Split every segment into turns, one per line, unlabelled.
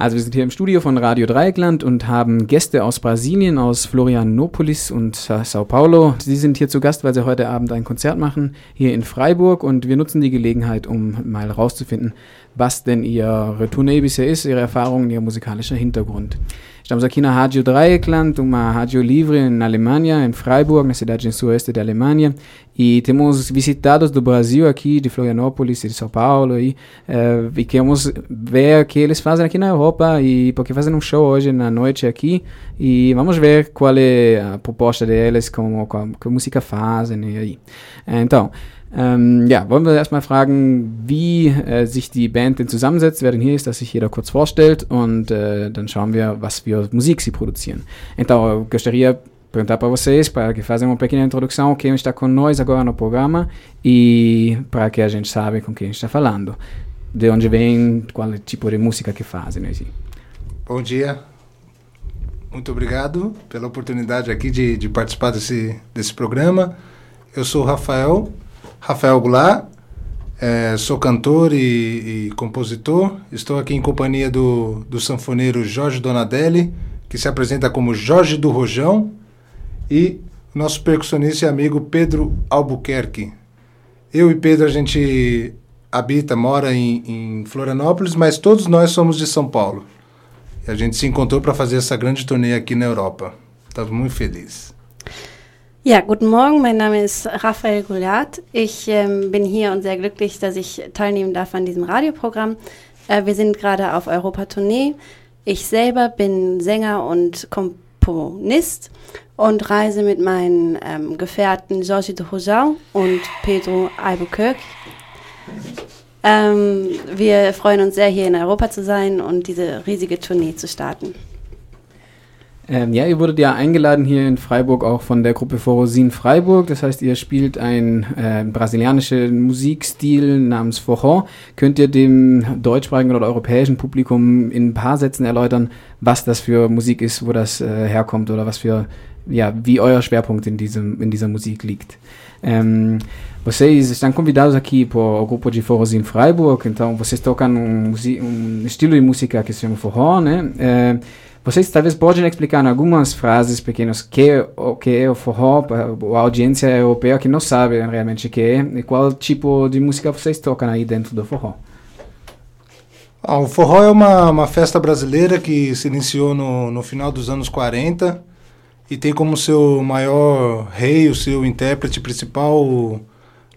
Also wir sind hier im Studio von Radio Dreieckland und haben Gäste aus Brasilien, aus Florianopolis und Sao Paulo. Sie sind hier zu Gast, weil sie heute Abend ein Konzert machen, hier in Freiburg. Und wir nutzen die Gelegenheit, um mal rauszufinden, was denn ihre Tournee bisher ist, ihre Erfahrungen, ihr musikalischer Hintergrund. Estamos aqui na Rádio Dreieckland, uma rádio livre na Alemanha, em Freiburg, na cidade em sueste da Alemanha. E temos visitados do Brasil aqui, de Florianópolis, de São Paulo, e, uh, e queremos ver o que eles fazem aqui na Europa, e porque fazem um show hoje na noite aqui. E vamos ver qual é a proposta deles, como, como, que música fazem e aí. Então, Ähm, ja, wollen wir erstmal fragen, wie äh, sich die Band denn zusammensetzt, wer denn hier ist, dass sich jeder kurz vorstellt und äh, dann schauen wir, was für Musik sie. Então, eu gostaria de perguntar para vocês, para que façam uma pequena introdução, quem está nós agora no programa e para que a gente saiba com quem está falando. De onde vem, qual tipo de música que fazem. Assim.
Bom dia, muito obrigado pela oportunidade aqui de, de participar desse, desse programa. Eu sou o Rafael, Rafael Goulart, é, sou cantor e, e, compositor. Estou aqui em companhia do, do sanfoneiro Jorge Donadelli, que se apresenta como Jorge do Rojão, e nosso percussionista e amigo Pedro Albuquerque. Eu e Pedro, a gente habita, mora em, em Florianópolis, mas todos nós somos de São Paulo. E a gente se encontrou para fazer essa grande turnê aqui na Europa. Estamos muito felizes.
Ja, guten Morgen. Mein Name ist Raphael Gouliat. Ich ähm, bin hier und sehr glücklich, dass ich teilnehmen darf an diesem Radioprogramm. Äh, wir sind gerade auf Europa-Tournee. Ich selber bin Sänger und Komponist und reise mit meinen ähm, Gefährten Georges de Rojau und Pedro Albuquerque. Ähm, wir freuen uns sehr, hier in Europa zu sein und diese riesige Tournee zu starten.
Ähm, ja, ihr wurdet ja eingeladen hier in Freiburg auch von der Gruppe Forosin Freiburg. Das heißt, ihr spielt einen äh, brasilianischen Musikstil namens Forró. Könnt ihr dem deutschsprachigen oder europäischen Publikum in ein paar Sätzen erläutern, was das für Musik ist, wo das äh, herkommt oder was für, ja, wie euer Schwerpunkt in, diesem, in dieser Musik liegt? Ähm, vocês estão convidados aqui por o grupo de forros Freiburg, então vocês tocam um, um estilo de música que se chama forró, né? É, Vocês talvez podem explicar em algumas frases pequenas que, o que é o forró, a audiência europeia que não sabe realmente o que é, e qual tipo de música vocês tocam aí dentro do forró.
Ah, o forró é uma, uma festa brasileira que se iniciou no, no final dos anos 40 e tem como seu maior rei, o seu intérprete principal, o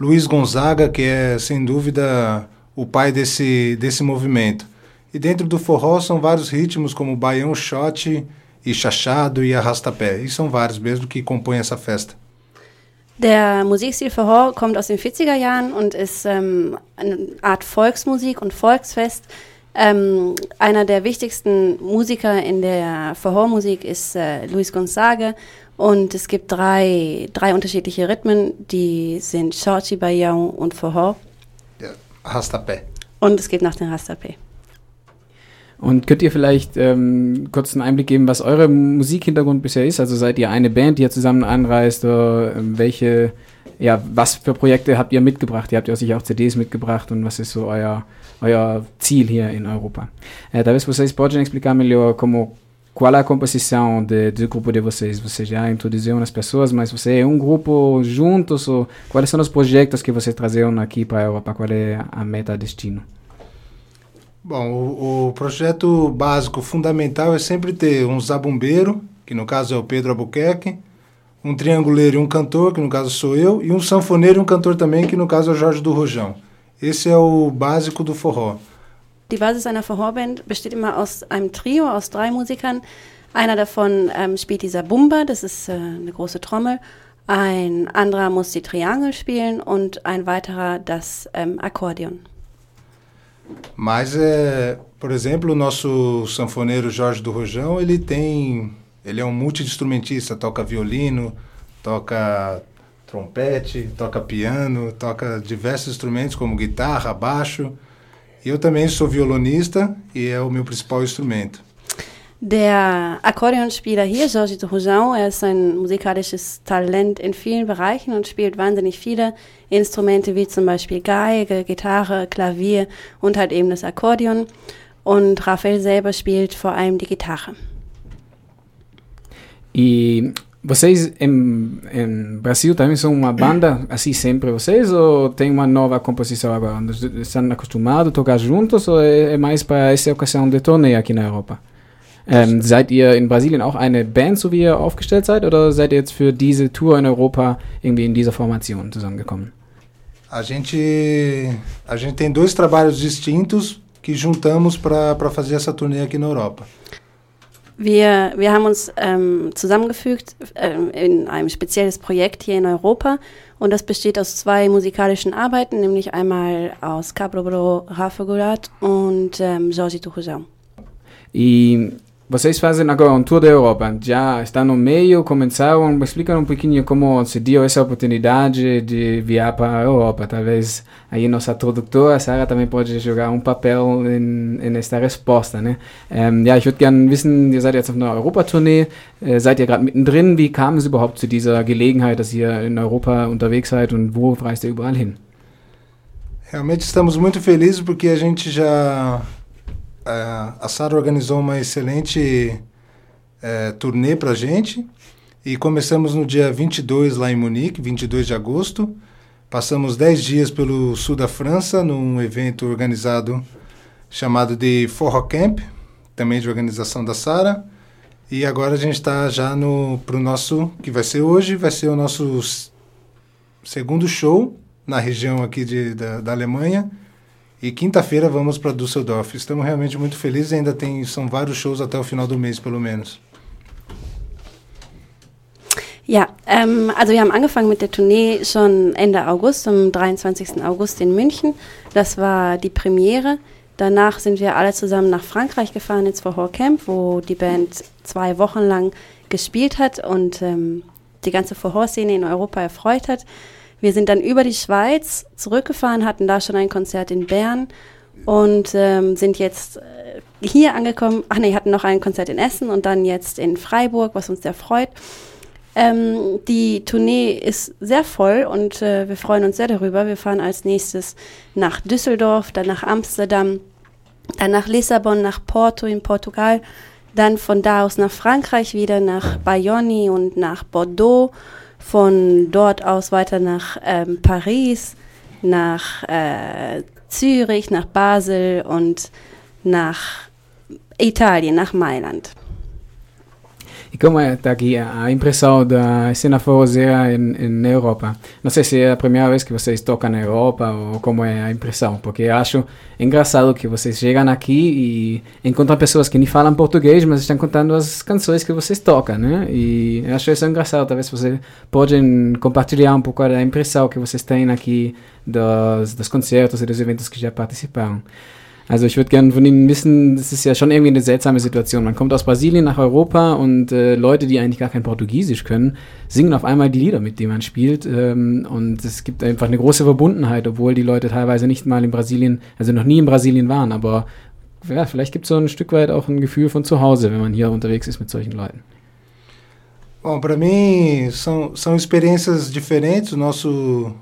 Luiz Gonzaga, que é sem dúvida o pai desse, desse movimento. E dentro do forró são vários ritmos como baião, shot e chachado e arrastapé. E são vários mesmo que compõem essa festa.
Der Musikstil Forró kommt aus den 40er Jahren und ist ähm, eine Art Volksmusik und Volksfest. Ähm, einer der wichtigsten Musiker in der Forró-Musik ist äh, Luis Gonzaga und es gibt drei, drei unterschiedliche Rhythmen, die sind Shorty, Baião und Forró.
Ja, Rastapé.
Und es geht nach dem Rastapé.
Und könnt ihr vielleicht ähm, kurz einen Einblick geben, was eure Musikhintergrund bisher ist? Also seid ihr eine Band, die ihr zusammen anreist? Oder ähm, welche, ja, was für Projekte habt ihr mitgebracht? Ihr habt ja sicher auch CDs mitgebracht und was ist so euer, euer Ziel hier in Europa? É, talvez vocês podem explicar melhor como qual a composição de, do grupo de vocês? Você já introduziu as pessoas, mas você é um grupo juntos? Ou quais são os projetos que vocês traziam aqui para a Europa? Qual é a meta, destino?
Bom, o, o, projeto básico fundamental é sempre ter um zabumbeiro, que no caso é o Pedro Albuquerque, um trianguleiro e um cantor, que no caso sou eu, e um sanfoneiro e um cantor também, que no caso é o Jorge do Rojão. Esse é o básico do forró.
Die Basis einer Forrorband besteht immer aus einem Trio aus drei Musikern. Einer davon ähm, spielt die Zabumba, das ist äh, eine große Trommel. Ein anderer muss die Triangel spielen und ein weiterer das ähm, Akkordeon.
Mas, é, por exemplo, o nosso sanfoneiro Jorge do Rojão, ele tem... Ele é um multi-instrumentista, toca violino, toca trompete, toca piano, toca diversos instrumentos como guitarra, baixo. Eu também sou violonista e é o meu principal instrumento.
Der Akkordeonspieler hier, Georges Rougin, er ist ein musikalisches Talent in vielen Bereichen und spielt wahnsinnig viele Instrumente wie zum Beispiel Geige, Gitarre, Klavier und halt eben das Akkordeon. und Rafael selber spielt vor allem die Gitarre.
E vocês em, em Brasil também são uma banda assim sempre vocês ou tem uma nova composição agora? Estão acostumados a tocar juntos ou é, é mais para essa ocasião de turnê aqui na Europa? Ähm, seid ihr in Brasilien auch eine Band, so wie ihr aufgestellt seid, oder seid ihr jetzt für diese Tour in Europa irgendwie in dieser Formation zusammengekommen?
A gente, a gente tem dois trabalhos distintos que juntamos para fazer essa turnê aqui na Europa.
Wir, wir haben uns ähm, zusammengefügt ähm, in ein spezielles Projekt hier in Europa und das besteht aus zwei musikalischen Arbeiten, nämlich einmal aus Cabro Rafa Gurat und ähm, Jorge.
E Vocês fazem agora um tour da Europa, já está no meio, começaram, explica um pouquinho como se deu essa oportunidade de viajar para a Europa. Talvez aí nossa tradutora, Sarah, também pode jogar um papel in, in esta resposta. Ne? Ähm, ja, ich würde gerne wissen, ihr seid jetzt auf einer Europatournee, äh, seid ihr gerade mittendrin, wie kam es überhaupt zu dieser Gelegenheit, dass ihr in Europa unterwegs seid und wo reist ihr überall hin?
Realmente estamos muito felizes porque a gente já a Sara organizou uma excelente é, turnê para a gente e começamos no dia 22 lá em Munique, 22 de agosto. Passamos 10 dias pelo sul da França num evento organizado chamado de Forró Camp, também de organização da Sara. E agora a gente está já no para o nosso que vai ser hoje, vai ser o nosso segundo show na região aqui de, da, da Alemanha e quinta-feira vamos para Düsseldorf. Estamos realmente muito felizes. Ainda tem são vários shows até o final do mês, pelo menos.
Ja, ähm, also wir haben angefangen mit der Tournee schon Ende August, am 23. August in München. Das war die Premiere. Danach sind wir alle zusammen nach Frankreich gefahren, ins Horror Camp, wo die Band zwei Wochen lang gespielt hat und ähm, die ganze Horror-Szene in Europa erfreut hat. Wir sind dann über die Schweiz zurückgefahren, hatten da schon ein Konzert in Bern und ähm, sind jetzt äh, hier angekommen. Ach nee, hatten noch ein Konzert in Essen und dann jetzt in Freiburg, was uns sehr freut. Ähm, die Tournee ist sehr voll und äh, wir freuen uns sehr darüber. Wir fahren als nächstes nach Düsseldorf, dann nach Amsterdam, dann nach Lissabon, nach Porto in Portugal, dann von da aus nach Frankreich wieder, nach Bayonne und nach Bordeaux von dort aus weiter nach ähm, Paris, nach äh, Zürich, nach Basel und nach Italien, nach Mailand.
E como é tá aqui a impressão da cena forrozeira em Europa? Não sei se é a primeira vez que vocês tocam na Europa ou como é a impressão, porque acho engraçado que vocês chegam aqui e encontram pessoas que nem falam português, mas estão contando as canções que vocês tocam, né? E eu acho isso engraçado. Talvez vocês podem compartilhar um pouco da impressão que vocês têm aqui dos, dos concertos e dos eventos que já participaram. Also ich würde gerne von Ihnen wissen, das ist ja schon irgendwie eine seltsame Situation. Man kommt aus Brasilien nach Europa und äh, Leute, die eigentlich gar kein Portugiesisch können, singen auf einmal die Lieder, mit denen man spielt. Ähm, und es gibt einfach eine große Verbundenheit, obwohl die Leute teilweise nicht mal in Brasilien, also noch nie in Brasilien waren. Aber ja, vielleicht gibt es so ein Stück weit auch ein Gefühl von zu Hause, wenn man hier unterwegs ist mit solchen Leuten.
Bom, para mim são, são experiências diferentes. Nosso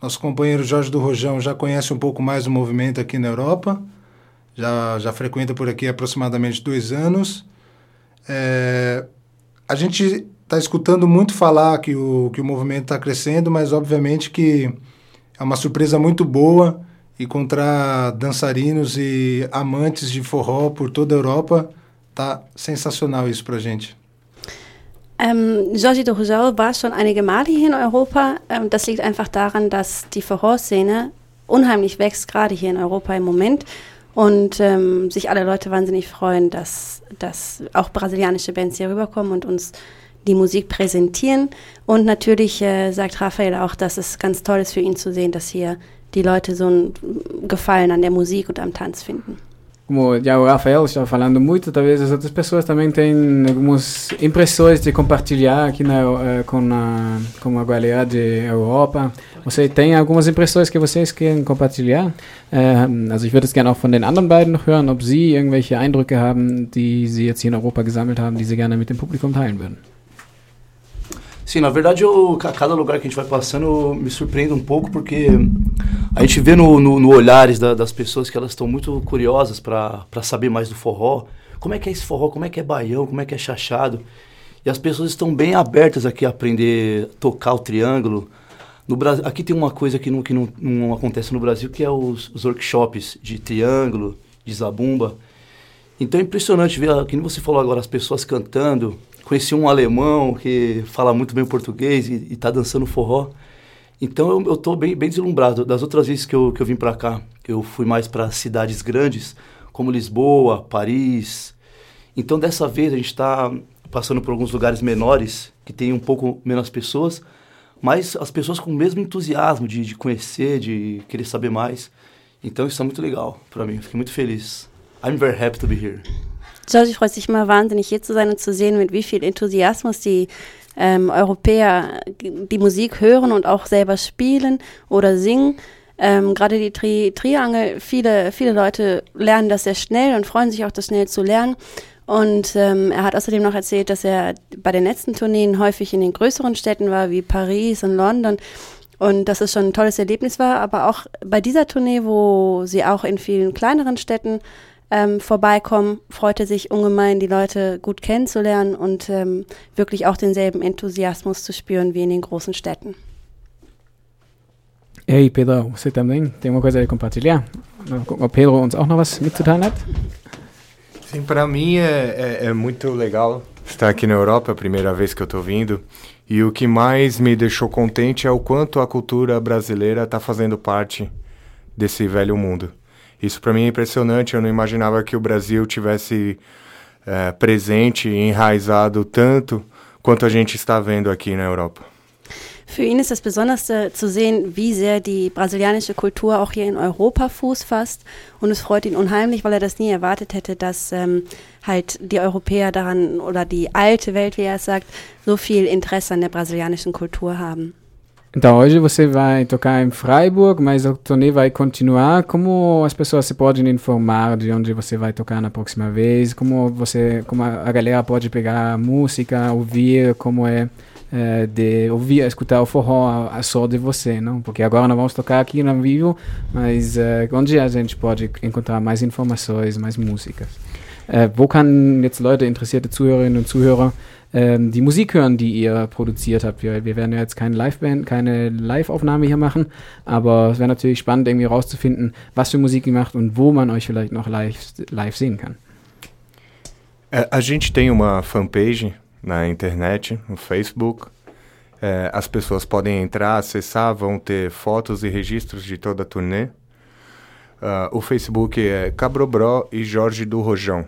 Nosso companheiro Jorge do Rojão já conhece um pouco mais o movimento aqui na Europa, já, já frequenta por aqui aproximadamente dois anos. É, a gente está escutando muito falar que o, que o movimento está crescendo, mas obviamente que é uma surpresa muito boa encontrar dançarinos e amantes de forró por toda a Europa. Tá sensacional isso para gente.
Ähm, Georgie de Rougeau war schon einige Male hier in Europa. Ähm, das liegt einfach daran, dass die Verhörszene unheimlich wächst, gerade hier in Europa im Moment. Und ähm, sich alle Leute wahnsinnig freuen, dass, dass auch brasilianische Bands hier rüberkommen und uns die Musik präsentieren. Und natürlich äh, sagt Raphael auch, dass es ganz toll ist für ihn zu sehen, dass hier die Leute so einen Gefallen an der Musik und am Tanz finden.
Como já o Rafael estava falando muito, talvez as outras pessoas também têm algumas impressões de compartilhar aqui na, uh, com, a, com a galera de Europa. Você tem algumas impressões que vocês querem compartilhar? Uh, also ich würde es gerne auch von den anderen beiden noch hören, ob sie irgendwelche Eindrücke haben, die sie jetzt hier in Europa gesammelt haben, die sie gerne mit dem Publikum teilen würden.
Sim, na verdade, eu, a cada lugar que a gente vai passando, me surpreende um pouco, porque a gente vê no, no, no olhares da, das pessoas que elas estão muito curiosas para saber mais do forró. Como é que é esse forró? Como é que é baião? Como é que é chachado? E as pessoas estão bem abertas aqui a aprender a tocar o triângulo. No Brasil, aqui tem uma coisa que, não, que não, não acontece no Brasil, que é os, os workshops de triângulo, de zabumba. Então é impressionante ver, como você falou agora, as pessoas cantando. Conheci um alemão que fala muito bem português e está dançando forró. Então eu, estou bem, bem deslumbrado. Das outras vezes que eu, que eu vim para cá, eu fui mais para cidades grandes, como Lisboa, Paris. Então dessa vez a gente está passando por alguns lugares menores, que tem um pouco menos pessoas, mas as pessoas com o mesmo entusiasmo de, de conhecer, de querer saber mais. Então isso é muito legal para mim, fiquei muito feliz. I'm very happy to be here.
George freut sich immer wahnsinnig hier zu sein und zu sehen, mit wie viel Enthusiasmus die ähm, Europäer die Musik hören und auch selber spielen oder singen. Ähm, Gerade die Tri Triangel, viele, viele Leute lernen das sehr schnell und freuen sich auch, das schnell zu lernen. Und ähm, er hat außerdem noch erzählt, dass er bei den letzten Tourneen häufig in den größeren Städten war, wie Paris und London. Und dass es schon ein tolles Erlebnis war. Aber auch bei dieser Tournee, wo sie auch in vielen kleineren Städten ähm, vorbeikommen, freut er sich ungemein, die Leute gut kennenzulernen und ähm, wirklich auch denselben Enthusiasmus zu spüren wie in den großen Städten.
Hey Pedro, você também tem uma coisa a compartilhar? O Pedro uns auch noch was mitzuteilen hat?
Sim, para mim é, é, é, muito legal estar aqui na Europa, a primeira vez que eu estou vindo. E o que mais me deixou contente é o quanto a cultura brasileira está fazendo parte desse velho mundo. Isso para mim é impressionante. Eu não imaginava que o Brasil tivesse é, presente e enraizado tanto quanto a gente está vendo aqui na Europa.
Für ihn ist das Besonderste zu sehen, wie sehr die brasilianische Kultur auch hier in Europa Fuß fasst. Und es freut ihn unheimlich, weil er das nie erwartet hätte, dass ähm, halt die Europäer daran oder die alte Welt, wie er es sagt, so viel Interesse an der brasilianischen Kultur haben.
Então, hoje você vai tocar em Freiburg, mas o turnê vai continuar. Como as pessoas se podem informar de onde você vai tocar na próxima vez? Como você, como a galera pode pegar música, ouvir, como é é, de ouvir, escutar o forró a, a só de você, não? Porque agora nós vamos tocar aqui no vivo, mas äh, onde a gente pode encontrar mais Informationen, mais Musiker? Äh, wo kann jetzt Leute, interessierte Zuhörerinnen und Zuhörer, ähm, die Musik hören, die ihr produziert habt? Wir, wir werden ja jetzt keine Live-Band, keine Live-Aufnahme hier machen, aber es wäre natürlich spannend, irgendwie rauszufinden, was für Musik ihr macht und wo man euch vielleicht noch live, live sehen kann.
A gente tem uma fanpage na internet, no Facebook. É, as pessoas podem entrar, acessar, vão ter fotos e registros de toda a turnê. Uh, o Facebook é Cabrobró e Jorge do Rojão.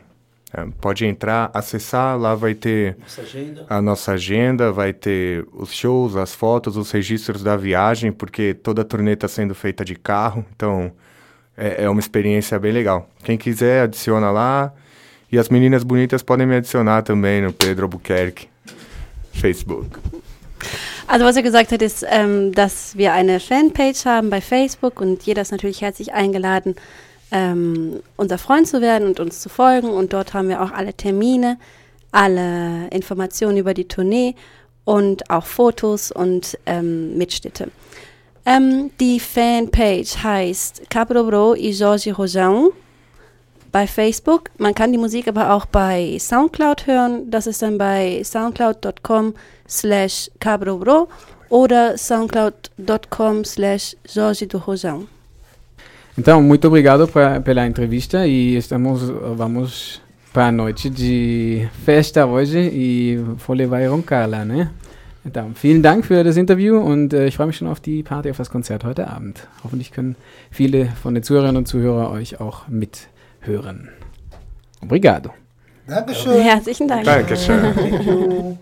É, pode entrar, acessar, lá vai ter nossa a nossa agenda, vai ter os shows, as fotos, os registros da viagem, porque toda a turnê está sendo feita de carro, então é, é uma experiência bem legal. Quem quiser, adiciona lá. E as meninas bonitas podem me adicionar também no Pedro Albuquerque Facebook.
Also was er gesagt hat, ist, ähm, dass wir eine Fanpage haben bei Facebook und jeder ist natürlich herzlich eingeladen, ähm, unser Freund zu werden und uns zu folgen. Und dort haben wir auch alle Termine, alle Informationen über die Tournee und auch Fotos und ähm, Mitschnitte. Ähm, die Fanpage heißt Cabro Bro e Jorge Rojão bei Facebook. Man kann die Musik aber auch bei Soundcloud hören. Das ist dann bei soundcloud.com slash cabrobro oder soundcloud.com slash Jorge Rojão.
Então, muito obrigado pra, pela entrevista e estamos, vamos para a noite de festa hoje e Folie vai roncar lá, né? Então, vielen Dank für das Interview und äh, ich freue mich schon auf die Party, auf das Konzert heute Abend. Hoffentlich können viele von den Zuhörerinnen und Zuhörern euch auch mit hören. Obrigado.
Dankeschön. Herzlichen Dank.
Dankeschön.